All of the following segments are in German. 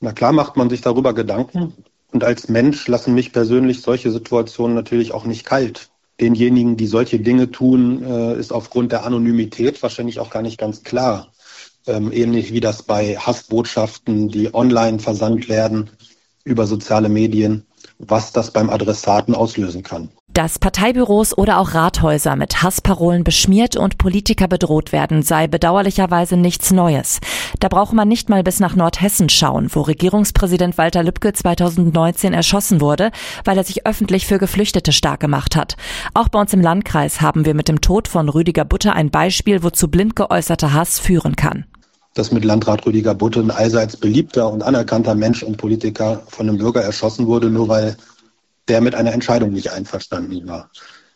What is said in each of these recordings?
Na klar macht man sich darüber Gedanken. Und als Mensch lassen mich persönlich solche Situationen natürlich auch nicht kalt. Denjenigen, die solche Dinge tun, äh, ist aufgrund der Anonymität wahrscheinlich auch gar nicht ganz klar. Ähm, ähnlich wie das bei Hassbotschaften, die online versandt werden über soziale Medien, was das beim Adressaten auslösen kann. Dass Parteibüros oder auch Rathäuser mit Hassparolen beschmiert und Politiker bedroht werden, sei bedauerlicherweise nichts Neues. Da brauche man nicht mal bis nach Nordhessen schauen, wo Regierungspräsident Walter Lübcke 2019 erschossen wurde, weil er sich öffentlich für Geflüchtete stark gemacht hat. Auch bei uns im Landkreis haben wir mit dem Tod von Rüdiger Butter ein Beispiel, wozu blind geäußerter Hass führen kann dass mit Landrat Rüdiger Butte ein allseits beliebter und anerkannter Mensch und Politiker von einem Bürger erschossen wurde, nur weil der mit einer Entscheidung nicht einverstanden war.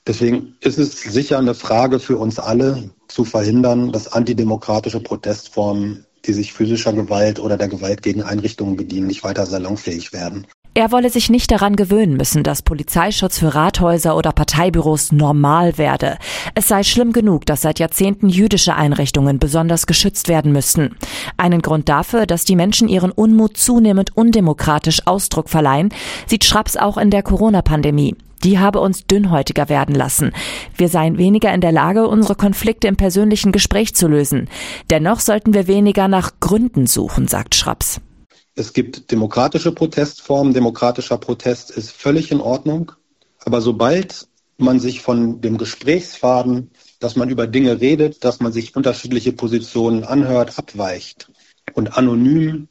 Deswegen ist es sicher eine Frage für uns alle zu verhindern, dass antidemokratische Protestformen, die sich physischer Gewalt oder der Gewalt gegen Einrichtungen bedienen, nicht weiter salonfähig werden. Er wolle sich nicht daran gewöhnen müssen, dass Polizeischutz für Rathäuser oder Parteibüros normal werde. Es sei schlimm genug, dass seit Jahrzehnten jüdische Einrichtungen besonders geschützt werden müssten. Einen Grund dafür, dass die Menschen ihren Unmut zunehmend undemokratisch Ausdruck verleihen, sieht Schraps auch in der Corona-Pandemie. Die habe uns dünnhäutiger werden lassen. Wir seien weniger in der Lage, unsere Konflikte im persönlichen Gespräch zu lösen. Dennoch sollten wir weniger nach Gründen suchen, sagt Schraps. Es gibt demokratische Protestformen. Demokratischer Protest ist völlig in Ordnung. Aber sobald man sich von dem Gesprächsfaden, dass man über Dinge redet, dass man sich unterschiedliche Positionen anhört, abweicht und anonym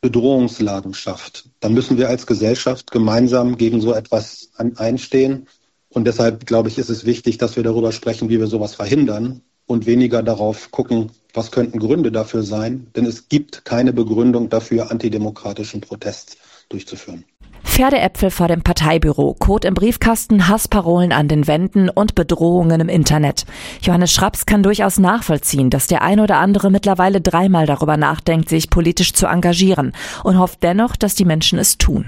Bedrohungslagen schafft, dann müssen wir als Gesellschaft gemeinsam gegen so etwas einstehen. Und deshalb, glaube ich, ist es wichtig, dass wir darüber sprechen, wie wir sowas verhindern und weniger darauf gucken, was könnten Gründe dafür sein. Denn es gibt keine Begründung dafür, antidemokratischen Protest durchzuführen. Pferdeäpfel vor dem Parteibüro, Code im Briefkasten, Hassparolen an den Wänden und Bedrohungen im Internet. Johannes Schraps kann durchaus nachvollziehen, dass der ein oder andere mittlerweile dreimal darüber nachdenkt, sich politisch zu engagieren und hofft dennoch, dass die Menschen es tun.